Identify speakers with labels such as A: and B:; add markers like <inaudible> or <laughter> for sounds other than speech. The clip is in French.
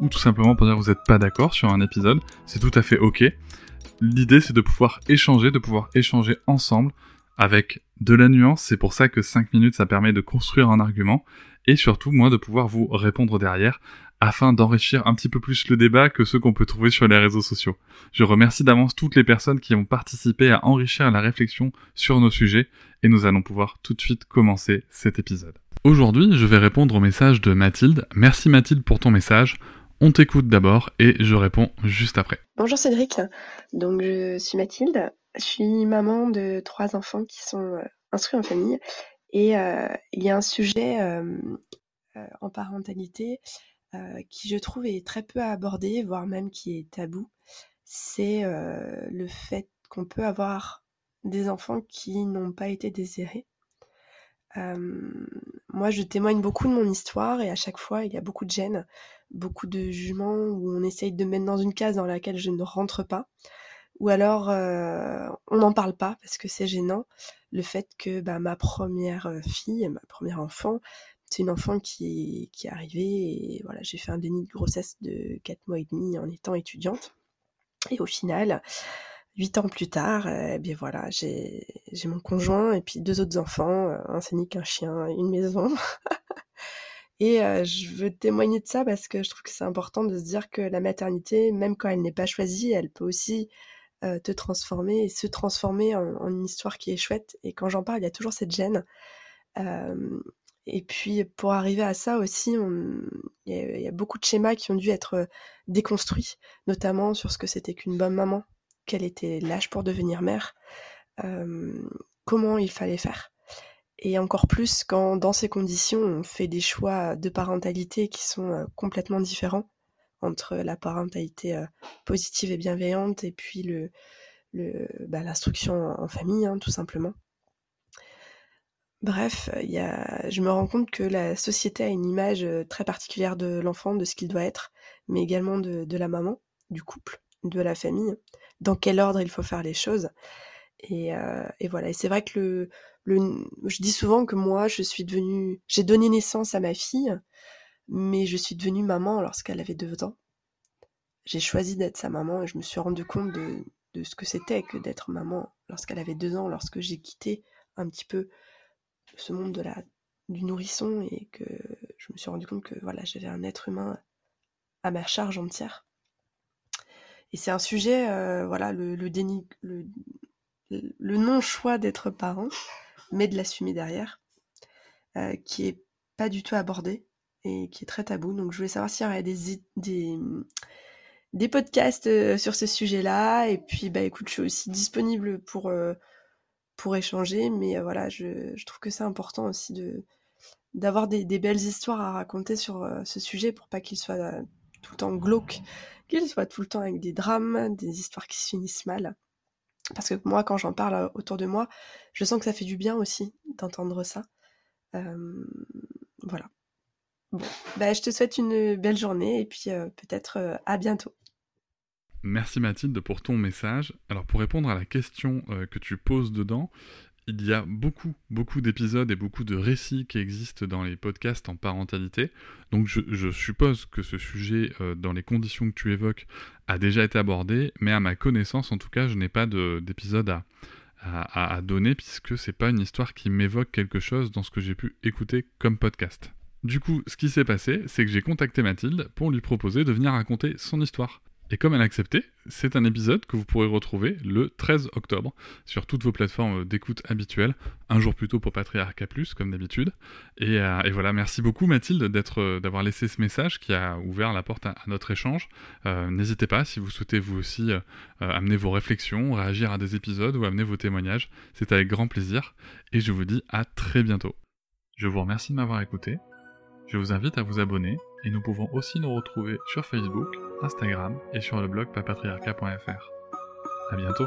A: ou tout simplement pour dire que vous n'êtes pas d'accord sur un épisode, c'est tout à fait ok. L'idée c'est de pouvoir échanger, de pouvoir échanger ensemble avec de la nuance, c'est pour ça que 5 minutes ça permet de construire un argument, et surtout moi de pouvoir vous répondre derrière afin d'enrichir un petit peu plus le débat que ceux qu'on peut trouver sur les réseaux sociaux. Je remercie d'avance toutes les personnes qui ont participé à enrichir la réflexion sur nos sujets, et nous allons pouvoir tout de suite commencer cet épisode. Aujourd'hui, je vais répondre au message de Mathilde. Merci Mathilde pour ton message. On t'écoute d'abord et je réponds juste après.
B: Bonjour Cédric, donc je suis Mathilde, je suis maman de trois enfants qui sont euh, instruits en famille et euh, il y a un sujet euh, en parentalité qui je trouve est très peu abordé, voire même qui est tabou, c'est le fait qu'on peut avoir des enfants qui n'ont pas été désirés. Moi, je témoigne beaucoup de mon histoire et à chaque fois, il y a beaucoup de gêne beaucoup de jugements où on essaye de mettre dans une case dans laquelle je ne rentre pas. Ou alors euh, on n'en parle pas parce que c'est gênant. Le fait que bah, ma première euh, fille, ma première enfant, c'est une enfant qui, qui est arrivée et voilà, j'ai fait un déni de grossesse de 4 mois et demi en étant étudiante. Et au final, huit ans plus tard, eh bien voilà, j'ai mon conjoint et puis deux autres enfants, un scénic, un chien, une maison. <laughs> Et euh, je veux témoigner de ça parce que je trouve que c'est important de se dire que la maternité, même quand elle n'est pas choisie, elle peut aussi euh, te transformer et se transformer en, une histoire qui est chouette. Et quand j'en parle, il y a toujours cette gêne. et puis pour arriver à ça aussi, il y, a beaucoup de schémas qui ont dû être déconstruits, notamment sur ce que c'était qu'une bonne maman, quel était l'âge pour devenir mère, comment il fallait faire. Et encore plus quand dans ces conditions, on fait des choix de parentalité qui sont euh, complètement différents entre la parentalité euh, positive et bienveillante et puis le, bah, l'instruction en famille, hein, tout simplement. Bref, je me rends compte que la société a une image euh, très particulière de l'enfant, de ce qu'il doit être, mais également de, la maman, du couple, de la famille, dans quel ordre il faut faire les choses. Et, euh, voilà, et c'est vrai que je dis souvent que moi, je suis devenue, j'ai donné naissance à ma fille, mais je suis devenue maman lorsqu'elle avait deux ans. J'ai choisi d'être sa maman et je me suis rendu compte de, de ce que c'était que d'être maman lorsqu'elle avait deux ans, lorsque j'ai quitté un petit peu ce monde de la, du nourrisson et que je me suis rendu compte que voilà, j'avais un être humain à ma charge entière. Et c'est un sujet, euh, voilà, le, déni, le, non-choix d'être parent mais de l'assumer derrière, euh, qui est pas du tout abordé et qui est très tabou. Donc je voulais savoir s'il y aurait des, des, podcasts euh, sur ce sujet-là. Et puis bah écoute, je suis aussi disponible pour, pour échanger, mais voilà, je, trouve que c'est important aussi de d'avoir des, des, belles histoires à raconter sur ce sujet pour pas qu'il soit tout le temps glauque, qu'il soit tout le temps avec des drames, des histoires qui se finissent mal. Parce que moi, quand j'en parle euh, autour de moi, je sens que ça fait du bien aussi d'entendre ça. voilà. Bon, bah, je te souhaite une belle journée et puis euh, peut-être euh, à bientôt.
A: Merci Mathilde pour ton message. Alors pour répondre à la question que tu poses dedans, il y a beaucoup, beaucoup d'épisodes et beaucoup de récits qui existent dans les podcasts en parentalité. Donc je, suppose que ce sujet, euh, dans les conditions que tu évoques, a déjà été abordé, mais à ma connaissance, en tout cas, je n'ai pas d'épisode à, à, à, donner puisque c'est pas une histoire qui m'évoque quelque chose dans ce que j'ai pu écouter comme podcast. Du coup, ce qui s'est passé, c'est que j'ai contacté Mathilde pour lui proposer de venir raconter son histoire. Et comme elle a accepté, c'est un épisode que vous pourrez retrouver le 13 octobre sur toutes vos plateformes d'écoute habituelles, un jour plus tôt pour Patriarca comme d'habitude. Et, euh, voilà, merci beaucoup Mathilde euh, d'avoir laissé ce message qui a ouvert la porte à, notre échange. Euh, n'hésitez pas, si vous souhaitez vous aussi amener vos réflexions, réagir à des épisodes ou amener vos témoignages, c'est avec grand plaisir. Et je vous dis à très bientôt. Je vous remercie de m'avoir écouté. Je vous invite à vous abonner et nous pouvons aussi nous retrouver sur Facebook, Instagram et sur le blog papatriarca.fr. À bientôt.